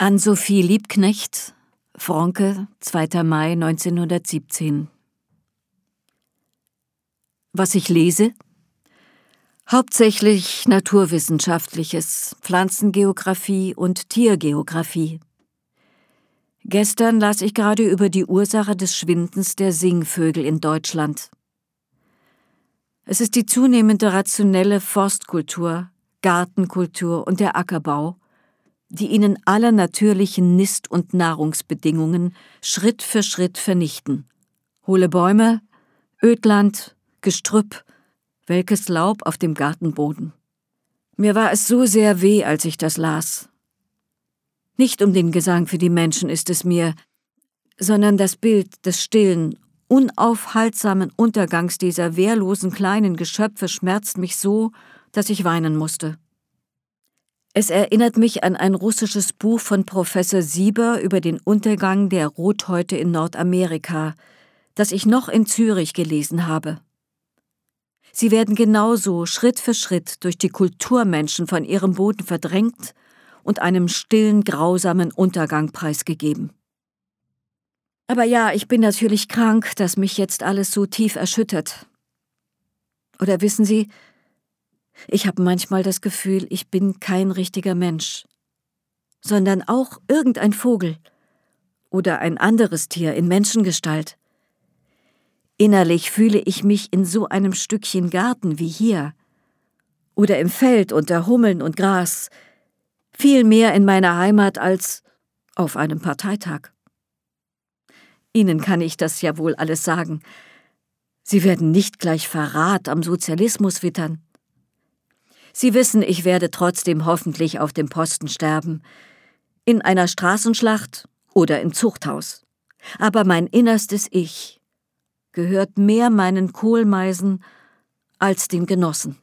An Sophie Liebknecht, Fronke, 2. Mai 1917. Was ich lese? Hauptsächlich Naturwissenschaftliches, Pflanzengeographie und Tiergeographie. Gestern las ich gerade über die Ursache des Schwindens der Singvögel in Deutschland. Es ist die zunehmende rationelle Forstkultur, Gartenkultur und der Ackerbau, die ihnen alle natürlichen Nist- und Nahrungsbedingungen Schritt für Schritt vernichten. Hohle Bäume, Ödland, Gestrüpp, welkes Laub auf dem Gartenboden. Mir war es so sehr weh, als ich das las. Nicht um den Gesang für die Menschen ist es mir, sondern das Bild des stillen, unaufhaltsamen Untergangs dieser wehrlosen kleinen Geschöpfe schmerzt mich so, dass ich weinen musste. Es erinnert mich an ein russisches Buch von Professor Sieber über den Untergang der Rothäute in Nordamerika, das ich noch in Zürich gelesen habe. Sie werden genauso Schritt für Schritt durch die Kulturmenschen von ihrem Boden verdrängt und einem stillen, grausamen Untergang preisgegeben. Aber ja, ich bin natürlich krank, dass mich jetzt alles so tief erschüttert. Oder wissen Sie, ich habe manchmal das Gefühl, ich bin kein richtiger Mensch, sondern auch irgendein Vogel oder ein anderes Tier in Menschengestalt. Innerlich fühle ich mich in so einem Stückchen Garten wie hier oder im Feld unter Hummeln und Gras, viel mehr in meiner Heimat als auf einem Parteitag. Ihnen kann ich das ja wohl alles sagen. Sie werden nicht gleich Verrat am Sozialismus wittern. Sie wissen, ich werde trotzdem hoffentlich auf dem Posten sterben. In einer Straßenschlacht oder im Zuchthaus. Aber mein innerstes Ich gehört mehr meinen Kohlmeisen als den Genossen.